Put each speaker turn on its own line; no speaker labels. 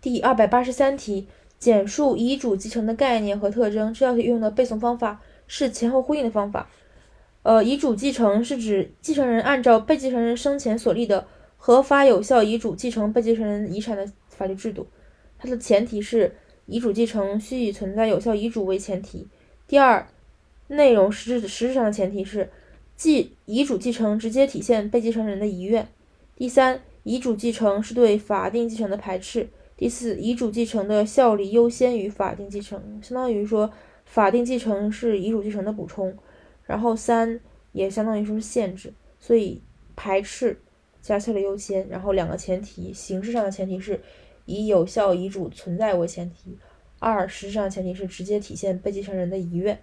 第二百八十三题，简述遗嘱继承的概念和特征。这道题运用的背诵方法是前后呼应的方法。呃，遗嘱继承是指继承人按照被继承人生前所立的合法有效遗嘱继承被继承人遗产的法律制度。它的前提是遗嘱继承需以存在有效遗嘱为前提。第二，内容实质实质上的前提是，继遗嘱继承直接体现被继承人的遗愿。第三，遗嘱继承是对法定继承的排斥。第四，遗嘱继承的效力优先于法定继承，相当于说法定继承是遗嘱继承的补充。然后三也相当于说是限制，所以排斥加效力优先。然后两个前提，形式上的前提是以有效遗嘱存在为前提，二实质上的前提是直接体现被继承人的遗愿。